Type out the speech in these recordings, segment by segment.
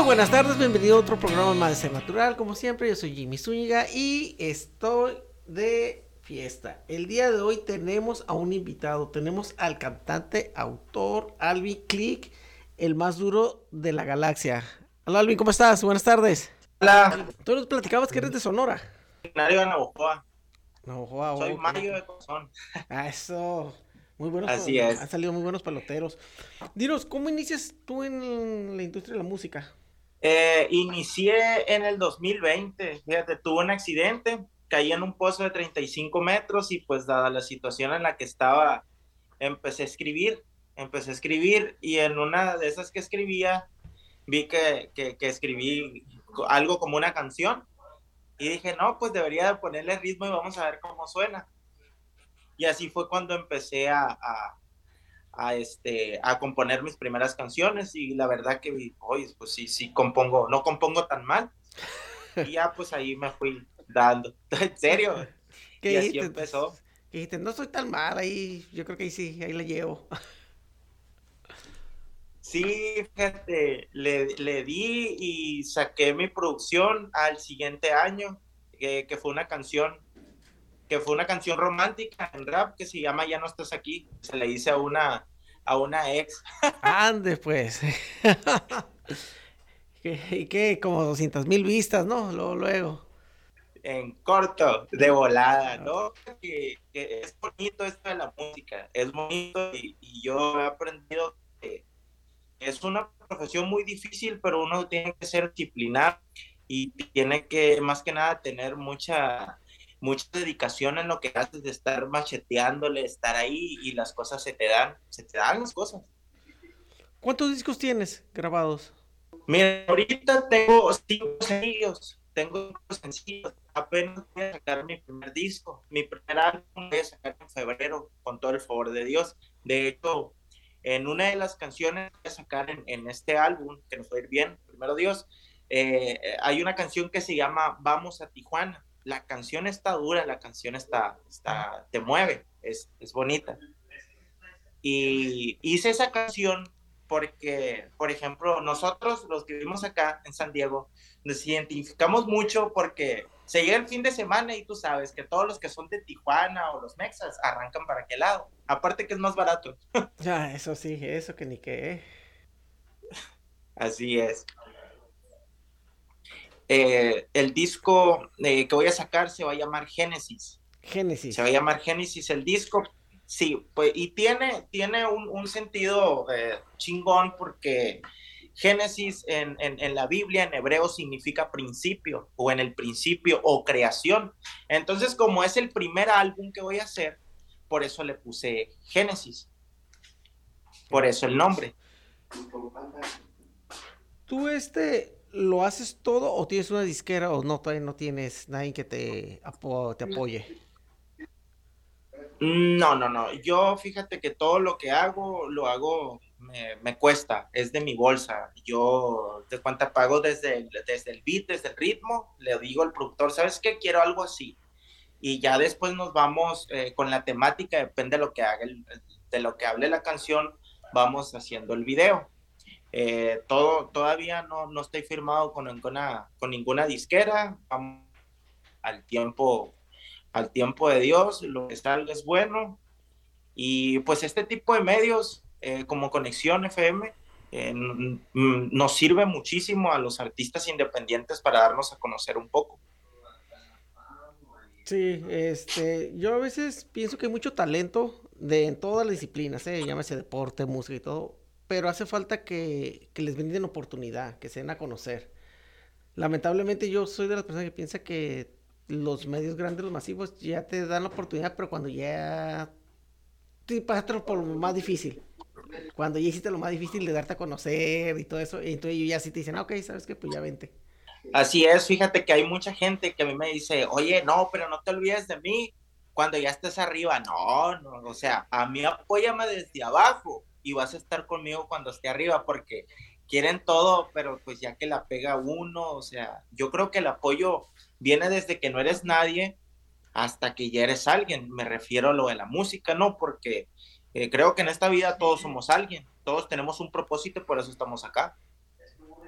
Muy buenas tardes, bienvenido a otro programa más de Ser Natural. Como siempre, yo soy Jimmy Zúñiga y estoy de fiesta. El día de hoy tenemos a un invitado, tenemos al cantante, autor Alvin Click, el más duro de la galaxia. Hola Alvin, ¿cómo estás? Buenas tardes. Hola. Tú nos platicabas que eres de Sonora. Nario de Navajoa. Navajoa, Soy. Mario de Cozón. Ah, eso. Muy buenos. Así es. Han salido muy buenos paloteros. Dinos, ¿cómo inicias tú en la industria de la música? Eh, inicié en el 2020. Fíjate, tuve un accidente, caí en un pozo de 35 metros y pues dada la situación en la que estaba, empecé a escribir. Empecé a escribir y en una de esas que escribía, vi que, que, que escribí algo como una canción y dije, no, pues debería de ponerle ritmo y vamos a ver cómo suena. Y así fue cuando empecé a, a, a, este, a componer mis primeras canciones y la verdad que, oye, pues sí, sí compongo, no compongo tan mal. Y ya pues ahí me fui dando, en serio. ¿Qué Y así dijiste? empezó. Dijiste, no soy tan mal, ahí, yo creo que ahí sí, ahí la llevo. Sí, fíjate, le, le di y saqué mi producción al siguiente año, que, que fue una canción, que fue una canción romántica en rap que se llama Ya no estás aquí. Se le hice a una, a una ex. Ande, pues. ¿Qué- ¿Y qué? Como 200 mil vistas, ¿no? Luego, luego. en corto, de volada, ¿no? Que, que es bonito esto de la música, es bonito y, y yo he aprendido que es una profesión muy difícil, pero uno tiene que ser disciplinado y tiene que, más que nada, tener mucha, mucha dedicación en lo que haces, de estar macheteándole, estar ahí y las cosas se te dan, se te dan las cosas. ¿Cuántos discos tienes grabados? Mira, ahorita tengo cinco sencillos, tengo cinco sencillos, apenas voy a sacar mi primer disco, mi primer álbum voy a sacar en febrero, con todo el favor de Dios. De hecho, en una de las canciones que voy a sacar en, en este álbum, que nos va a ir bien, primero Dios, eh, hay una canción que se llama Vamos a Tijuana. La canción está dura, la canción está, está te mueve, es, es bonita. Y hice esa canción porque, por ejemplo, nosotros los que vivimos acá en San Diego, nos identificamos mucho porque se llega el fin de semana y tú sabes que todos los que son de Tijuana o los mexas arrancan para aquel lado. Aparte que es más barato. Ya, eso sí, eso que ni qué. Así es. Eh, el disco eh, que voy a sacar se va a llamar Génesis. Génesis. Se va a llamar Génesis el disco. Sí, pues, y tiene, tiene un, un sentido eh, chingón porque Génesis en, en, en, la Biblia, en hebreo, significa principio, o en el principio, o creación. Entonces, como es el primer álbum que voy a hacer, por eso le puse Génesis. Por eso el nombre. ¿Tú este lo haces todo o tienes una disquera o no, todavía no tienes nadie que te, apo te apoye? No, no, no. Yo fíjate que todo lo que hago, lo hago, me, me cuesta, es de mi bolsa. Yo de cuenta pago desde el, desde el beat, desde el ritmo, le digo al productor, ¿sabes qué? Quiero algo así. Y ya después nos vamos eh, con la temática, depende de lo que haga, el, de lo que hable la canción, vamos haciendo el video. Eh, todo, todavía no, no estoy firmado con ninguna, con ninguna disquera, vamos al tiempo al tiempo de Dios, lo que salga es bueno. Y pues este tipo de medios, eh, como Conexión FM, eh, nos sirve muchísimo a los artistas independientes para darnos a conocer un poco. Sí, este, yo a veces pienso que hay mucho talento de en todas las disciplinas, ¿eh? llámese deporte, música y todo, pero hace falta que, que les brinden oportunidad, que se den a conocer. Lamentablemente yo soy de las personas que piensa que los medios grandes, los masivos, ya te dan la oportunidad, pero cuando ya te pasas por lo más difícil. Cuando ya hiciste lo más difícil de darte a conocer y todo eso, y entonces ellos ya sí te dicen, ok, ¿sabes qué? Pues ya vente. Así es, fíjate que hay mucha gente que a mí me dice, oye, no, pero no te olvides de mí cuando ya estés arriba. No, no, o sea, a mí apóyame desde abajo y vas a estar conmigo cuando esté arriba porque quieren todo, pero pues ya que la pega uno, o sea, yo creo que el apoyo viene desde que no eres nadie hasta que ya eres alguien. Me refiero a lo de la música, ¿no? Porque eh, creo que en esta vida todos somos alguien, todos tenemos un propósito y por eso estamos acá.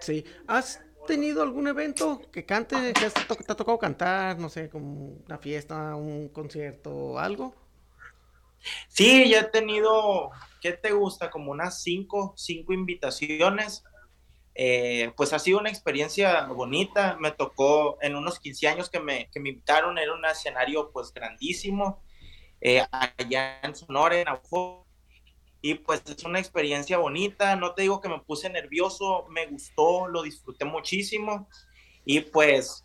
Sí, ¿has tenido algún evento que cante, que te ha tocado cantar, no sé, como una fiesta, un concierto, algo? Sí, ya he tenido, ¿qué te gusta? Como unas cinco, cinco invitaciones. Eh, pues ha sido una experiencia bonita. Me tocó en unos 15 años que me, que me invitaron, era un escenario pues grandísimo, eh, allá en Sonora, en Aujó. Y pues es una experiencia bonita, no te digo que me puse nervioso, me gustó, lo disfruté muchísimo. Y pues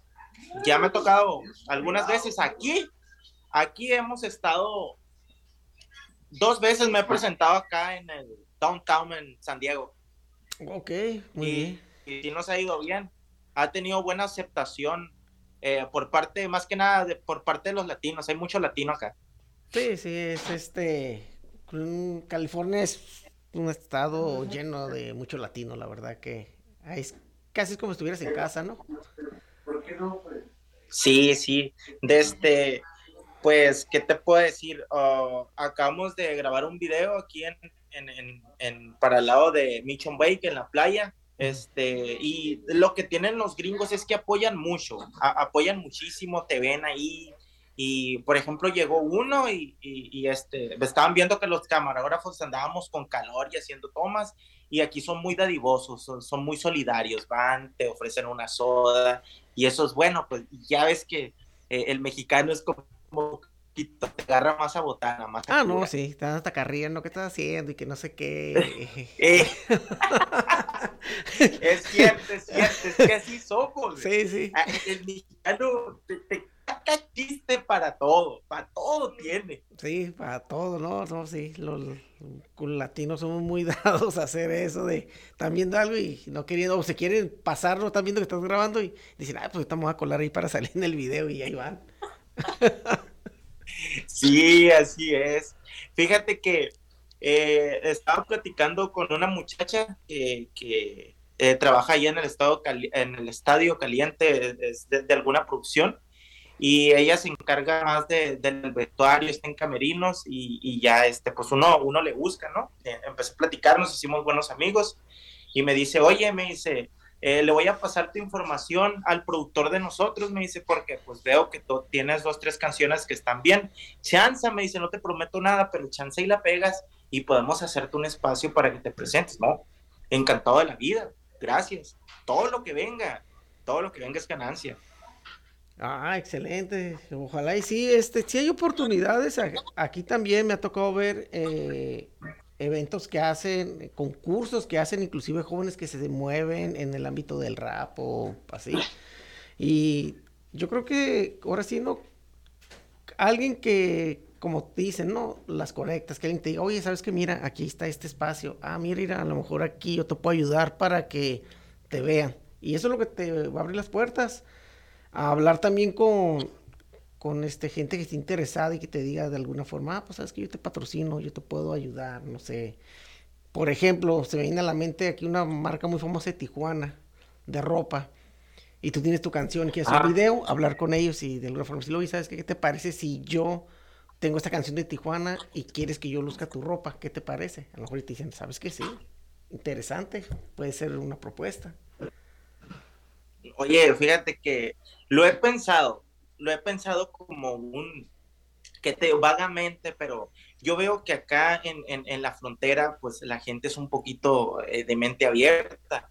ya me ha tocado algunas veces aquí, aquí hemos estado, dos veces me he presentado acá en el downtown en San Diego. Ok, muy bien. Y sí nos ha ido bien. Ha tenido buena aceptación eh, por parte, más que nada, de, por parte de los latinos. Hay mucho latino acá. Sí, sí, es este. California es un estado lleno de mucho latino, la verdad que es casi es como si estuvieras en casa, ¿no? Sí, sí. Desde, este, pues, ¿qué te puedo decir? Uh, acabamos de grabar un video aquí en, en, para el lado de Mission Bay, en la playa. Este, y lo que tienen los gringos es que apoyan mucho, apoyan muchísimo, te ven ahí. Y por ejemplo, llegó uno y, y, este, estaban viendo que los camarógrafos andábamos con calor y haciendo tomas. Y aquí son muy dadivosos, son, son muy solidarios, van, te ofrecen una soda. Y eso es bueno, pues ya ves que eh, el mexicano es como te agarra más a botana, más Ah, no, sí, estás hasta carriendo, ¿qué estás haciendo? Y que no sé qué. Eh. es cierto, es cierto, es que así somos. Sí, sí. Ah, el mexicano te, te chiste para todo, para todo tiene. Sí, para todo, ¿no? No, sí, los, latinos somos muy dados a hacer eso de, están viendo algo y no queriendo, o se quieren pasarlo, están viendo que estás grabando y dicen, ah, pues estamos a colar ahí para salir en el video y ahí van. Sí, así es. Fíjate que eh, estaba platicando con una muchacha que, eh, trabaja ahí en el, estado en el estadio caliente de, alguna producción y ella se encarga más del vestuario, está en camerinos y, ya este, pues uno, uno le busca, ¿no? Eh, empecé a platicar, nos hicimos buenos amigos y me dice, oye, me dice, eh, le voy a pasar tu información al productor de nosotros, me dice, porque pues veo que tú tienes dos, tres canciones que están bien. Chanza, me dice, no te prometo nada, pero chance y la pegas y podemos hacerte un espacio para que te presentes, ¿no? Encantado de la vida, gracias. Todo lo que venga, todo lo que venga es ganancia. Ah, excelente. Ojalá y sí, este, sí hay oportunidades. Aquí también me ha tocado ver eh, eventos que hacen, eh, concursos que hacen inclusive jóvenes que se mueven en el ámbito del rap o así. Y yo creo que ahora sí, ¿no? Alguien que, como dicen, ¿no? Las conectas, que alguien te diga, oye, ¿sabes qué? Mira, aquí está este espacio. Ah, mira, a lo mejor aquí yo te puedo ayudar para que te vean. Y eso es lo que te va a abrir las puertas. A hablar también con, con este, gente que esté interesada y que te diga de alguna forma, ah, pues sabes que yo te patrocino, yo te puedo ayudar, no sé. Por ejemplo, se me viene a la mente aquí una marca muy famosa de Tijuana, de ropa, y tú tienes tu canción y quieres un video, hablar con ellos y de alguna forma si lo ¿sabes qué, qué te parece si yo tengo esta canción de Tijuana y quieres que yo luzca tu ropa? ¿Qué te parece? A lo mejor te dicen, ¿sabes qué? Sí, interesante, puede ser una propuesta. Oye, fíjate que lo he pensado, lo he pensado como un, que te vagamente, pero yo veo que acá en, en, la frontera, pues la gente es un poquito eh, de mente abierta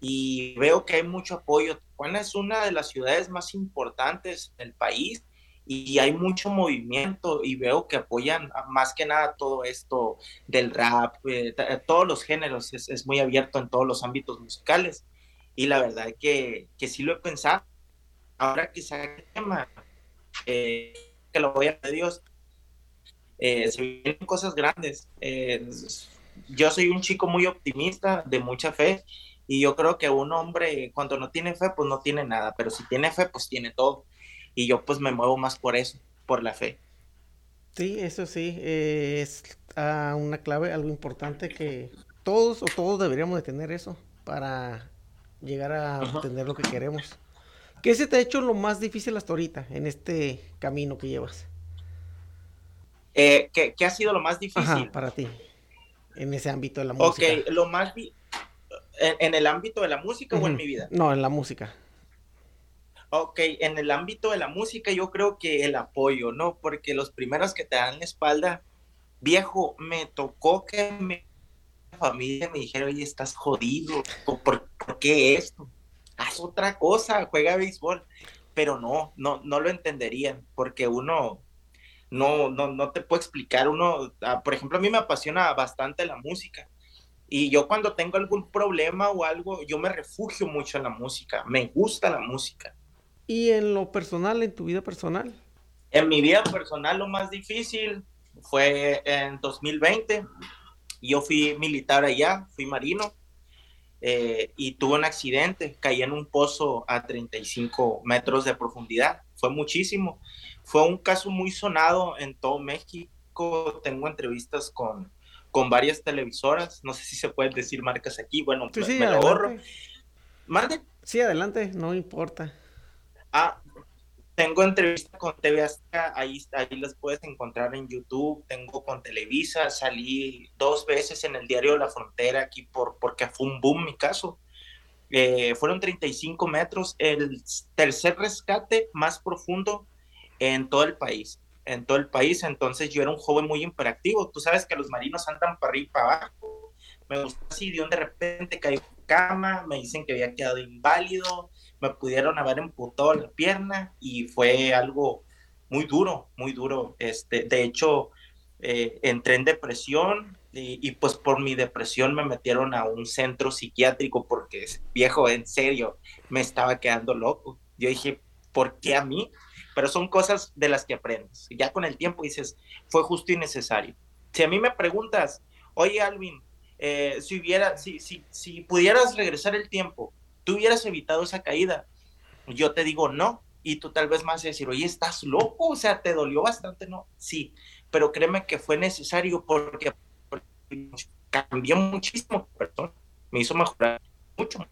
y veo que hay mucho apoyo. Tijuana es una de las ciudades más importantes del país y hay mucho movimiento y veo que apoyan más que nada todo esto del rap, eh, eh, todos los géneros, es, muy abierto en todos los ámbitos musicales y la verdad que, que sí lo he pensado. Ahora que saque tema, eh, que lo voy a pedir Dios, se vienen cosas grandes. yo soy un chico muy optimista, de mucha fe, y yo creo que un hombre cuando no tiene fe, pues no tiene nada, pero si tiene fe, pues tiene todo y yo pues me muevo más por eso, por la fe. Sí, eso sí, eh, es ah, una clave, algo importante que todos o todos deberíamos de tener eso para llegar a obtener lo que queremos. ¿Qué se te ha hecho lo más difícil hasta ahorita en este camino que llevas? Eh, ¿qué, ha sido lo más difícil? para ti, en ese ámbito de la música. Ok, lo más... ¿En, el ámbito de la música o en mi vida? No, en la música. Ok, en el ámbito de la música yo creo que el apoyo, ¿no? Porque los primeros que te dan la espalda, viejo, me tocó que mi familia me dijera, oye, estás jodido, ¿por, qué esto? Haz otra cosa, juega béisbol. Pero no, no, no lo entenderían, porque uno no, no, no te puedo explicar, uno, ah, por ejemplo, a mí me apasiona bastante la música. Y yo cuando tengo algún problema o algo, yo me refugio mucho en la música, me gusta la música. ¿Y en lo personal, en tu vida personal? En mi vida personal lo más difícil fue en 2020. Yo fui militar allá, fui marino eh, y tuve un accidente. Caí en un pozo a 35 metros de profundidad. Fue muchísimo. Fue un caso muy sonado en todo México. Tengo entrevistas con, con varias televisoras. No sé si se pueden decir marcas aquí. Bueno, me, lo ahorro. ¿Mande? Sí, adelante, no importa. Ah, tengo entrevistas con TV Azteca, ahí, ahí las puedes encontrar en YouTube. Tengo con Televisa, salí dos veces en el diario La Frontera aquí por, porque fue un boom mi caso. Eh, fueron 35 metros, el tercer rescate más profundo en todo el país. En todo el país, entonces yo era un joven muy imperactivo. Tú sabes que los marinos andan para arriba y para abajo. Me gustó así, de un de repente caí en cama, me dicen que había quedado inválido, me pudieron haber emputado la pierna y fue algo muy duro, muy duro. Este, de hecho, eh, entré en depresión y, pues por mi depresión me metieron a un centro psiquiátrico porque, viejo, en serio, me estaba quedando loco. Yo dije, ¿por qué a mí? Pero son cosas de las que aprendes. Ya con el tiempo dices, fue justo y necesario. Si a mí me preguntas, oye Alvin, eh, si hubiera, si, si, si pudieras regresar el tiempo, tú hubieras evitado esa caída. Yo te digo no, y tú tal vez más decir, oye, estás loco, o sea, te dolió bastante, ¿no? Sí, pero créeme que fue necesario porque, cambió muchísimo persona, me hizo mejorar mucho.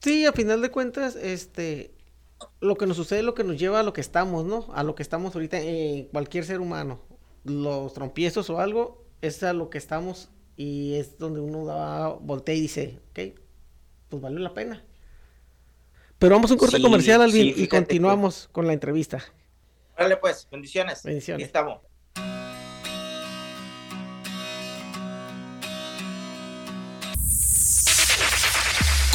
Sí, a final de cuentas, este, lo que nos sucede es lo que nos lleva a lo que estamos, ¿no? A lo que estamos ahorita en cualquier ser humano. Los trompiezos o algo, es a lo que estamos y es donde uno da, voltea y dice, ok, pues vale la pena. Pero vamos a un corte comercial, Alvin, y continuamos con la entrevista. Vale, pues, bendiciones. Bendiciones. estamos.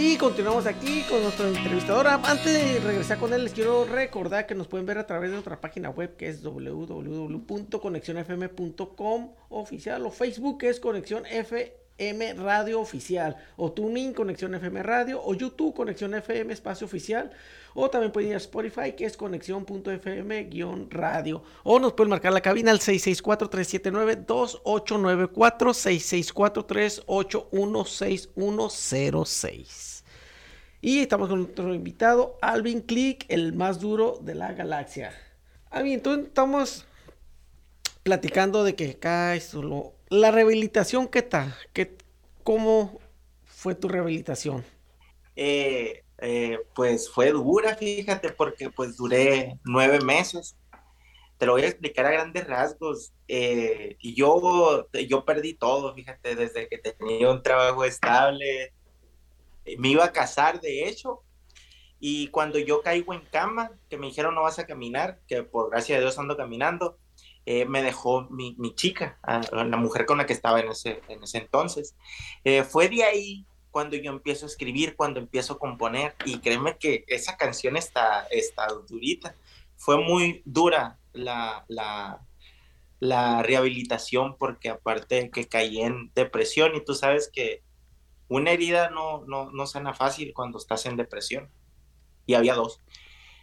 Y continuamos aquí con nuestro entrevistador. Antes de regresar con él, les quiero recordar que nos pueden ver a través de nuestra página web que es www.conexionfm.com oficial o Facebook que es Conexión FM Radio Oficial o Tuning Conexión FM Radio o YouTube Conexión FM Espacio Oficial o también pueden ir a Spotify que es conexión.fm-radio o nos pueden marcar la cabina al 664-379-2894 664-381-6106 y estamos con nuestro invitado, Alvin Click, el más duro de la galaxia. Alvin, entonces estamos platicando de que acá solo... La rehabilitación, ¿qué tal? ¿Qué, ¿Cómo fue tu rehabilitación? Eh, eh, pues fue dura, fíjate, porque pues duré nueve meses. te lo voy a explicar a grandes rasgos. Eh, yo, yo perdí todo, fíjate, desde que tenía un trabajo estable. Me iba a casar, de hecho, y cuando yo caigo en cama, que me dijeron no vas a caminar, que por gracia de Dios ando caminando, eh, me dejó mi, chica, la mujer con la que estaba en ese, en ese entonces. Eh, fue de ahí cuando yo empiezo a escribir, cuando empiezo a componer, y créeme que esa canción está, está durita. Fue muy dura la, la, la rehabilitación porque aparte que caí en depresión y tú sabes que una herida no, no, no sana fácil cuando estás en depresión y había dos.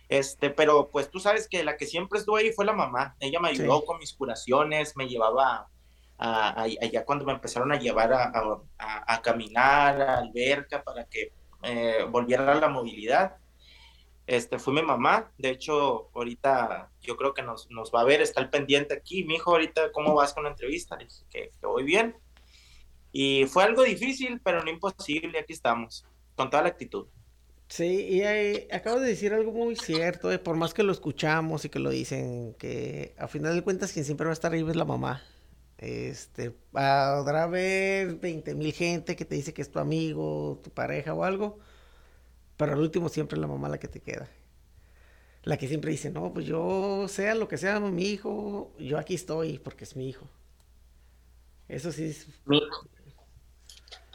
Este, pero pues tú sabes que la que siempre estuvo ahí fue la mamá. Ella me ayudó con mis curaciones, me llevaba a, allá cuando me empezaron a llevar a, a, caminar, a alberca para que eh, volviera a la movilidad. Este, fue mi mamá. De hecho, ahorita yo creo que nos, nos va a ver, está el pendiente aquí. Mi hijo, ahorita, ¿cómo vas con la entrevista? Le dije que, que voy bien. Y fue algo difícil, pero no imposible. Aquí estamos, con toda la actitud. Sí, y acabo de decir algo muy cierto, eh, por más que lo escuchamos y que lo dicen, que a final de cuentas quien siempre va a estar ahí es la mamá. Este, podrá haber 20 mil gente que te dice que es tu amigo, tu pareja o algo, pero al último siempre es la mamá la que te queda. La que siempre dice, no, pues yo sea lo que sea mi hijo, yo aquí estoy porque es mi hijo. Eso sí es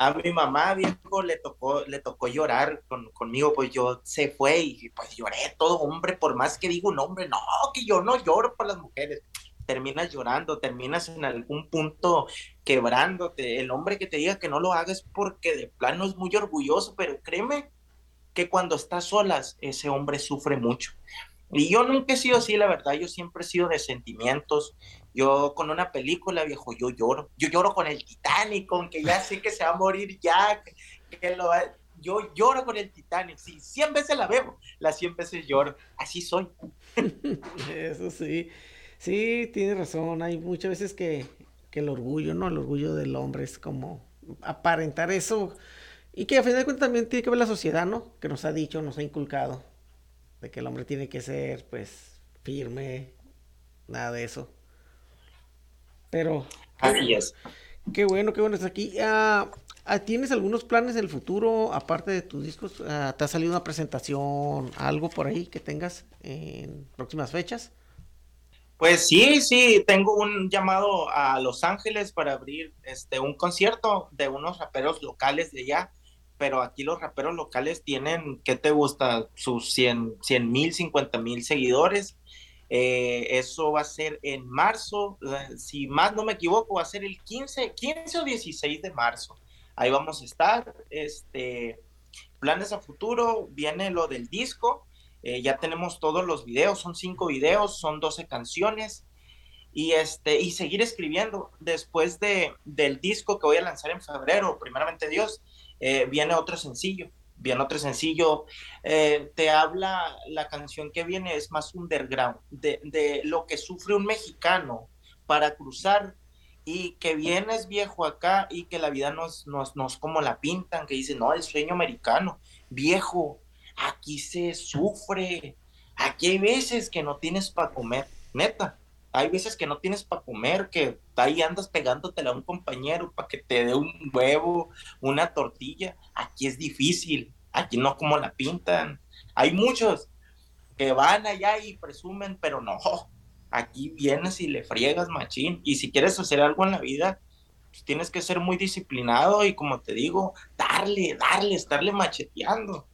a mi mamá, viejo, le tocó, le tocó llorar con, conmigo, pues yo se fue y pues lloré todo hombre, por más que digo un hombre, no, que yo no lloro por las mujeres. Terminas llorando, terminas en algún punto quebrándote. El hombre que te diga que no lo hagas porque de plano es muy orgulloso, pero créeme que cuando estás solas, ese hombre sufre mucho. Y yo nunca he sido así, la verdad, yo siempre he sido de sentimientos, yo con una película, viejo, yo lloro. Yo lloro con el Titanic, con que ya sé que se va a morir ya, que, lo yo lloro con el Titanic. Si sí, 100 veces la veo, las 100 veces lloro. Así soy. Eso sí. Sí, tienes razón. Hay muchas veces que, que el orgullo, ¿no? El orgullo del hombre es como aparentar eso. Y que a final de cuentas también tiene que ver la sociedad, ¿no? Que nos ha dicho, nos ha inculcado. De que el hombre tiene que ser, pues, firme. Nada de eso. Pero. Así es. Qué bueno, qué bueno es aquí. Ah, ¿Tienes algunos planes en el futuro, aparte de tus discos? Ah, ¿Te ha salido una presentación, algo por ahí que tengas en próximas fechas? Pues sí, sí, tengo un llamado a Los Ángeles para abrir este un concierto de unos raperos locales de allá, pero aquí los raperos locales tienen, ¿qué te gusta? Sus 100 mil, 50 mil seguidores eh, eso va a ser en marzo, eh, si más no me equivoco, va a ser el 15, 15 o 16 de marzo. Ahí vamos a estar. Este, planes a futuro, viene lo del disco. Eh, ya tenemos todos los videos, son cinco videos, son 12 canciones. Y, este, y seguir escribiendo. Después de, del disco que voy a lanzar en febrero, primeramente Dios, viene otro sencillo bien otro sencillo, eh, te habla, la canción que viene es más underground, de, lo que sufre un mexicano para cruzar y que vienes viejo acá y que la vida nos, nos, nos como la pintan, que dicen, no, el sueño americano, viejo, aquí se sufre, aquí hay veces que no tienes para comer, neta, hay veces que no tienes para comer, que ahí andas pegándotela a un compañero para que te dé un huevo, una tortilla. Aquí es difícil, aquí no como la pintan. Hay muchos que van allá y presumen, pero no, aquí vienes y le friegas machín. Y si quieres hacer algo en la vida, pues tienes que ser muy disciplinado y como te digo, darle, darle, estarle macheteando.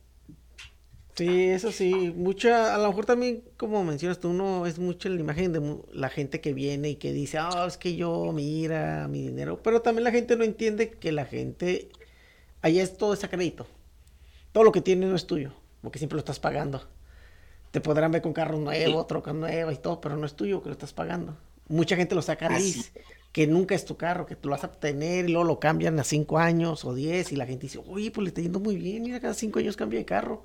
Sí, eso sí, mucha, a lo mejor también, como mencionas tú, uno es mucho la imagen de la gente que viene y que dice, ah, es que yo, mira, mi dinero, pero también la gente no entiende que la gente, allá es todo ese crédito, todo lo que tiene no es tuyo, porque siempre lo estás pagando. Te podrán ver con carros nuevos, trocas nuevas y todo, pero no es tuyo que lo estás pagando. Mucha gente lo saca gris, que nunca es tu carro, que tú lo vas a obtener y luego lo cambian a cinco años o diez y la gente dice, oye, pues le está yendo muy bien, mira, cada cinco años cambia de carro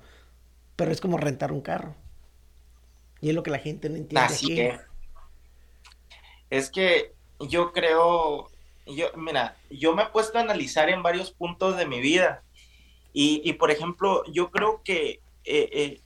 pero es como rentar un carro. Y es lo que la gente no entiende. Así que. Es que yo creo, yo, mira, yo me he puesto a analizar en varios puntos de mi vida. Y, por ejemplo, yo creo que eh, eh,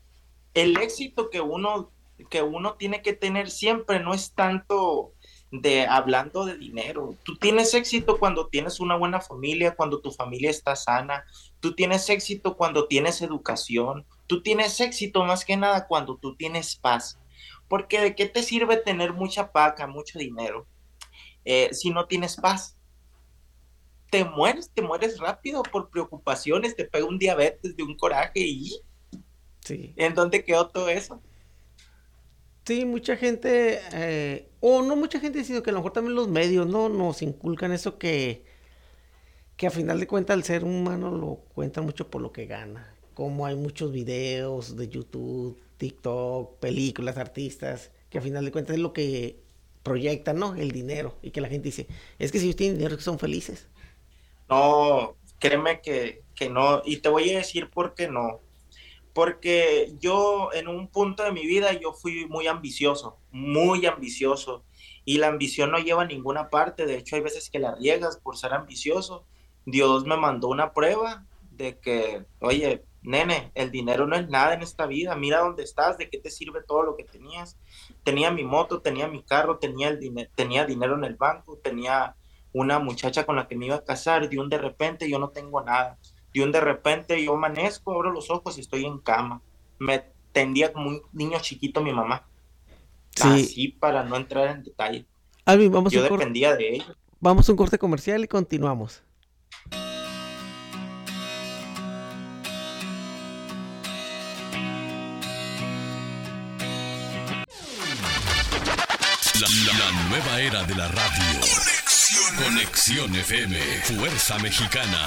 el éxito que uno que uno tiene que tener siempre no es tanto de hablando de dinero. Tú tienes éxito cuando tienes una buena familia, cuando tu familia está sana. Tú tienes éxito cuando tienes educación. Tú tienes éxito más que nada cuando tú tienes paz. Porque de qué te sirve tener mucha paca, mucho dinero, eh, si no tienes paz? Te mueres, te mueres rápido por preocupaciones, te pega un diabetes, de un coraje y... Sí. ¿En dónde quedó todo eso? Sí, mucha gente, eh, o no mucha gente, sino que a lo mejor también los medios, ¿no? Nos inculcan eso que, que a final de cuentas el ser humano lo cuenta mucho por lo que gana. Como hay muchos videos de YouTube, TikTok, películas, artistas, que a final de cuentas es lo que proyectan, ¿no? El dinero. Y que la gente dice, es que si ellos tienen dinero, son felices. No, créeme que, que no. Y te voy a decir por qué no porque yo en un punto de mi vida yo fui muy ambicioso, muy ambicioso, y la ambición no lleva a ninguna parte, de hecho hay veces que la riegas por ser ambicioso. Dios me mandó una prueba de que, oye, nene, el dinero no es nada en esta vida, mira dónde estás, de qué te sirve todo lo que tenías. Tenía mi moto, tenía mi carro, tenía, el dinero, tenía dinero en el banco, tenía una muchacha con la que me iba a casar, de un de repente yo no tengo nada y un de repente yo amanezco, abro los ojos y estoy en cama. Me tendía como un niño chiquito mi mamá. Sí. Así para no entrar en detalle. Alvin, vamos yo dependía de ella. Vamos a un corte comercial y continuamos. La, la, la nueva era de la radio. Conexión FM, Fuerza Mexicana.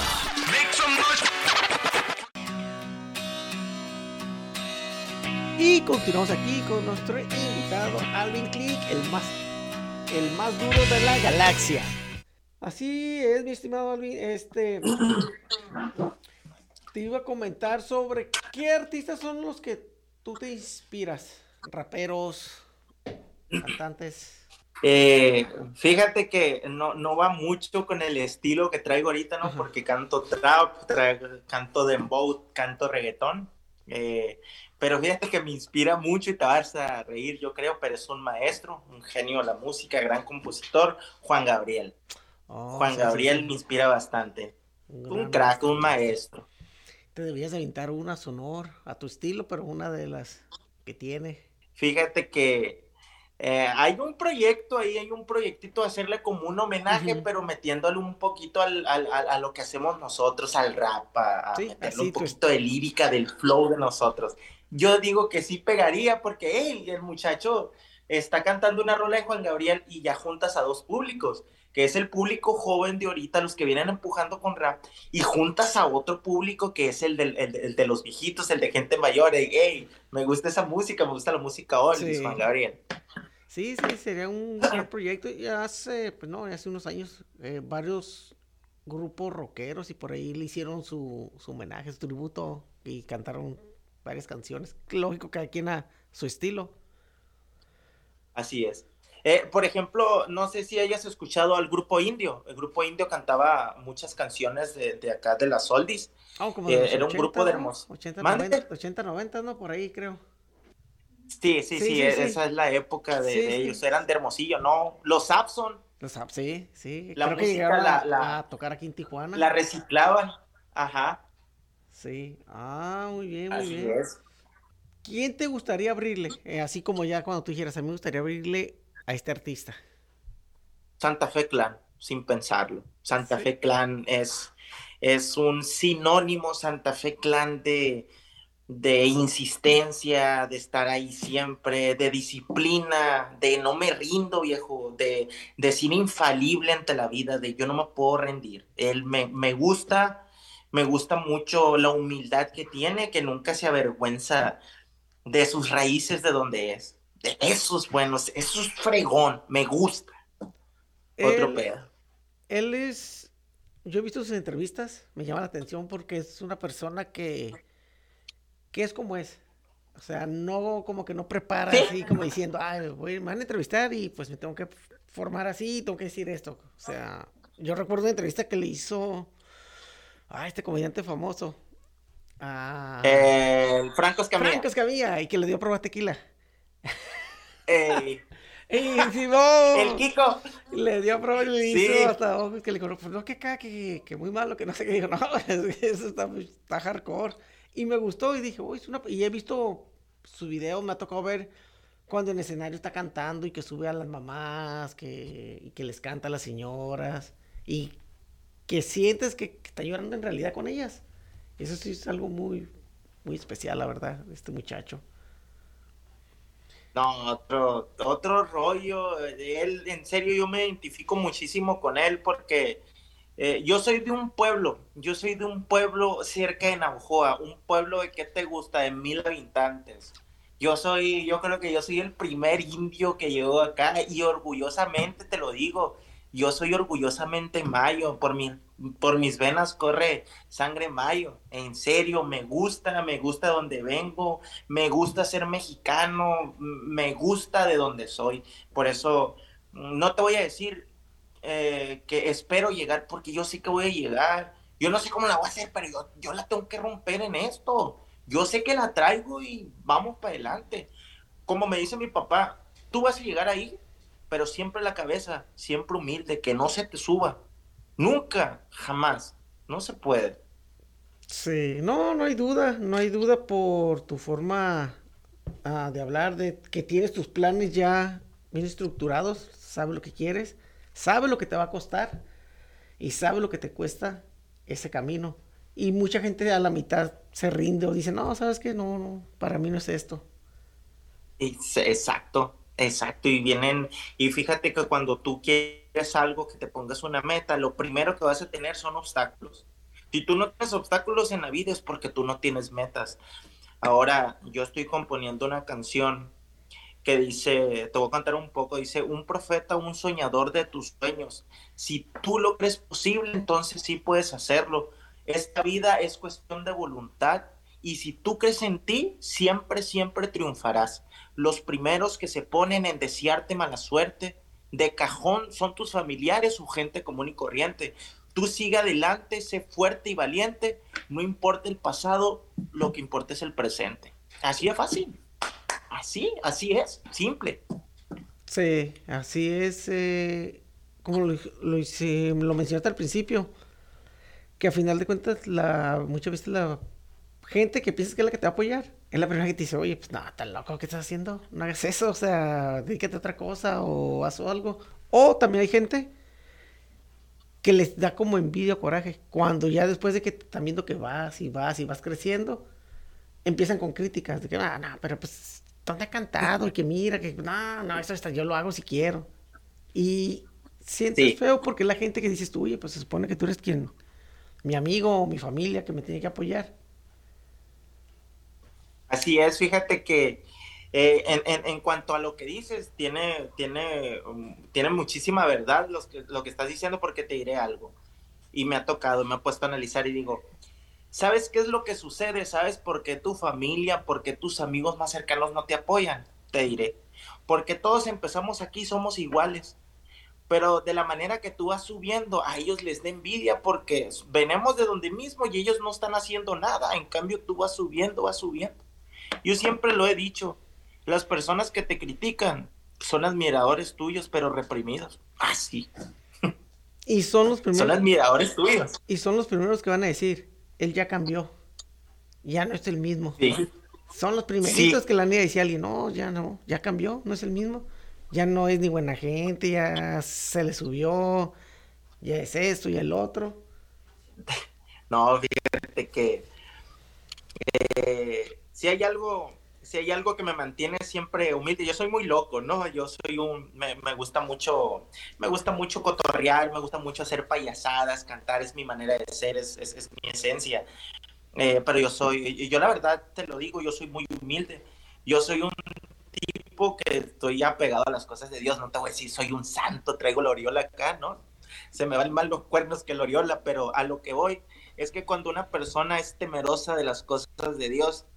Y continuamos aquí con nuestro invitado Alvin Click, el más, el más duro de la galaxia. Así es, mi estimado Alvin. Este te iba a comentar sobre qué artistas son los que tú te inspiras. Raperos, cantantes. Eh, fíjate que no, no, va mucho con el estilo que traigo ahorita, ¿no? Ajá. Porque canto trap, canto dembow, canto reggaetón. Eh, pero fíjate que me inspira mucho y te vas a reír, yo creo, pero es un maestro, un genio de la música, gran compositor, Juan Gabriel. Oh, Juan sí, Gabriel sí, me inspira bastante. Un, un crack, un maestro. Te debías aventar una sonor a tu estilo, pero una de las que tiene. Fíjate que eh, hay un proyecto ahí, hay un proyectito de hacerle como un homenaje, uh -huh. pero metiéndole un poquito al, al, al, a lo que hacemos nosotros, al rap, a, sí, meterle un poquito de lírica, del flow de nosotros. Yo digo que sí pegaría porque hey, el muchacho está cantando una rola de Juan Gabriel y ya juntas a dos públicos, que es el público joven de ahorita, los que vienen empujando con rap, y juntas a otro público que es el, del, el, el de los viejitos, el de gente mayor, hey, hey, me gusta esa música, me gusta la música hoy, sí. Juan Gabriel. Sí, sí, sería un buen proyecto. Y hace, pues no, hace unos años, eh, varios grupos rockeros y por ahí le hicieron su, su homenaje, su tributo y cantaron varias canciones. Lógico, cada quien a su estilo. Así es. Eh, por ejemplo, no sé si hayas escuchado al grupo Indio. El grupo Indio cantaba muchas canciones de, de acá de las Oldies. Oh, como eh, era 80, un grupo de hermosos. 80, 90, 80, 90, ¿no? Por ahí creo. Sí, sí, sí, sí, esa es la época de, ellos. Eran de Hermosillo, ¿no? Los Sapson. Los Sapson, sí, sí. La creo música que la, a, la, a tocar aquí en Tijuana. La reciclaban. Ajá. Sí. Ah, muy bien, muy Así bien. Es. ¿Quién te gustaría abrirle? Eh, así como ya cuando tú dijeras, a mí me gustaría abrirle a este artista. Santa Fe Clan, sin pensarlo. Santa sí. Fe Clan es, es un sinónimo, Santa Fe Clan, de, de insistencia, de estar ahí siempre, de disciplina, de no me rindo, viejo, de, de ser infalible ante la vida, de yo no me puedo rendir. Él me, me gusta, me gusta mucho la humildad que tiene, que nunca se avergüenza de sus raíces de donde es. De esos buenos, eso es fregón, me gusta. Él, Otro pedo. Él es, yo he visto sus entrevistas, me llama la atención porque es una persona que, que es como es. O sea, no como que no prepara ¿Sí? así como diciendo, ay, voy, me van a entrevistar y pues me tengo que formar así, tengo que decir esto. O sea, yo recuerdo una entrevista que le hizo a este comediante famoso. Ah, eh, Franco Escamilla. Franco Escamilla, y que le dio prueba tequila. Ey. ¡Ey, Simón! El Kiko. Le dio prueba y le Sí. hizo hasta ojos que le dijo, pues no, que acá, que, que muy malo, que no sé qué. Digo, no, eso está, muy- está hardcore. Y me gustó y dije, uy, es una... Y he visto su video, me ha tocado ver cuando en escenario está cantando y que sube a las mamás, que, y que les canta a las señoras. Y que sientes que, que está llorando en realidad con ellas. Eso sí es algo muy, muy especial, la verdad, este muchacho. No, otro, otro rollo. de Él, en serio, yo me identifico muchísimo con él porque eh, yo soy de un pueblo, yo soy de un pueblo cerca de Navajoa, un pueblo de, ¿qué te gusta? De mil habitantes. Yo soy, yo creo que yo soy el primer indio que llegó acá y orgullosamente te lo digo, yo soy orgullosamente mayo, por, mi, por mis venas corre sangre mayo, en serio, me gusta, me gusta donde vengo, me gusta ser mexicano, me gusta de donde soy, por eso mm, no te voy a decir eh, que espero llegar porque yo sé que voy a llegar, yo no sé cómo la voy a hacer, pero yo, yo la tengo que romper en esto, yo sé que la traigo y vamos para adelante. Como me dice mi papá, tú vas a llegar ahí, pero siempre la cabeza, siempre humilde, que no se te suba. Nunca, jamás. No se puede. Sí, no, no hay duda, no hay duda por tu forma ah, de hablar, de que tienes tus planes ya bien estructurados, sabes lo que quieres, sabes lo que te va a costar y sabes lo que te cuesta ese camino. Y mucha gente a la mitad se rinde o dice, no, sabes que no, no, para mí no es esto. Exacto, exacto. Y vienen, y fíjate que cuando tú quieres algo, que te pongas una meta, lo primero que vas a tener son obstáculos. Si tú no tienes obstáculos en la vida es porque tú no tienes metas. Ahora, yo estoy componiendo una canción que dice, te voy a cantar un poco, dice, un profeta, un soñador de tus sueños. Si tú lo crees posible, entonces sí puedes hacerlo. Esta vida es cuestión de voluntad y si tú crees en ti, siempre, siempre triunfarás. Los primeros que se ponen en desearte mala suerte, de cajón, son tus familiares o gente común y corriente. Tú sigue adelante, sé fuerte y valiente, no importa el pasado, lo que importa es el presente. Así es fácil. Así, así es, simple. Sí, así es, eh, como lo, lo, lo mencionaste al principio, que a final de cuentas la, muchas veces la gente que piensas que es la que te va a apoyar, es la primera que te dice, oye, pues no, tan loco, ¿qué estás haciendo? No hagas eso, o sea, dedícate a otra cosa o haz algo. O también hay gente que les da como envidia o coraje, cuando ya después de que están viendo que vas y vas y vas creciendo, empiezan con críticas de que, no, no, pero pues, ¿dónde ha cantado? Y que mira, que no, no, eso está, yo lo hago si quiero. Y sientes Sí. feo porque la gente que dices tú, oye, pues se supone que tú eres quien, mi amigo o mi familia que me tiene que apoyar. Así es, fíjate que eh, en, en- en cuanto a lo que dices, tiene, tiene, um, tiene muchísima verdad los que- lo que estás diciendo porque te diré algo. Y me ha tocado, me ha puesto a analizar y digo, ¿sabes qué es lo que sucede? ¿Sabes por qué tu familia, por qué tus amigos más cercanos no te apoyan? Te diré. Porque todos empezamos aquí, somos iguales. Pero de la manera que tú vas subiendo, a ellos les da envidia porque venimos de donde mismo y ellos no están haciendo nada. En cambio, tú vas subiendo, vas subiendo. Yo siempre lo he dicho, las personas que te critican son admiradores tuyos, pero reprimidos. Así. Y son los son primeros, admiradores tuyos. y son los primeros que van a decir, él ya cambió, ya no es el mismo. Sí. Son los primeritos Sí. que la niña decía alguien, no, ya no, ya cambió, no es el mismo. Ya no es ni buena gente, ya se le subió, ya es esto y el otro. No, fíjate que eh, si hay algo, si hay algo que me mantiene siempre humilde, yo soy muy loco, ¿no? Yo soy un, me, me gusta mucho, me gusta mucho cotorrear, me gusta mucho hacer payasadas, cantar, es mi manera de ser, es, es, es mi esencia. Eh, pero yo soy, yo la verdad te lo digo, yo soy muy humilde. Yo soy un tipo que estoy apegado a las cosas de Dios. No te voy a decir, soy un santo, traigo la oriola acá, ¿no? Se me van más los cuernos que la oriola, pero a lo que voy es que cuando una persona es temerosa de las cosas de Dios,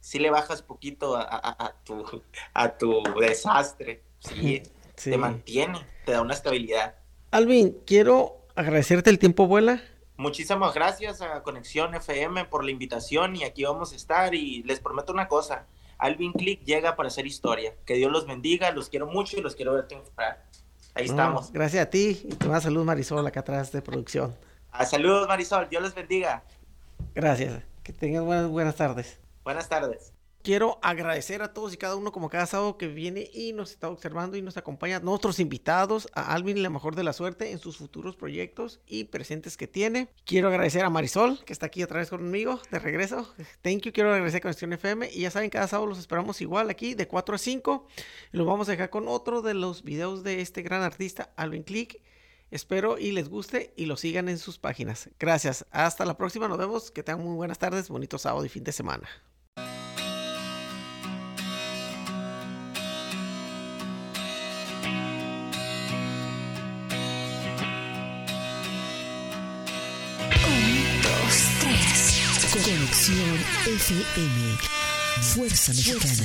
sí le bajas poquito a, a- a tu, a tu desastre. Sí, Sí. te mantiene, te da una estabilidad. Alvin, quiero agradecerte el tiempo, abuela. Muchísimas gracias a Conexión FM por la invitación y aquí vamos a estar y les prometo una cosa, Alvin Click llega para hacer historia. Que Dios los bendiga, los quiero mucho y los quiero ver triunfar. Ahí No, estamos. Gracias a ti y te mando salud Marisol acá atrás de producción. Ah, saludos Marisol, Dios les bendiga. Gracias. Que tengan buenas, buenas tardes. Buenas tardes. Quiero agradecer a todos y cada uno como cada sábado que viene y nos está observando y nos acompaña. Nuestros invitados, a Alvin la mejor de la suerte en sus futuros proyectos y presentes que tiene. Quiero agradecer a Marisol que está aquí otra vez conmigo de regreso. Thank you. Quiero agradecer a Conexión FM y ya saben, cada sábado los esperamos igual aquí de 4 a 5. Y los vamos a dejar con otro de los videos de este gran artista, Alvin Click. Espero y les guste y lo sigan en sus páginas. Gracias. Hasta la próxima. Nos vemos. Que tengan muy buenas tardes, bonito sábado y fin de semana. Conexión FM. Fuerza Mexicana.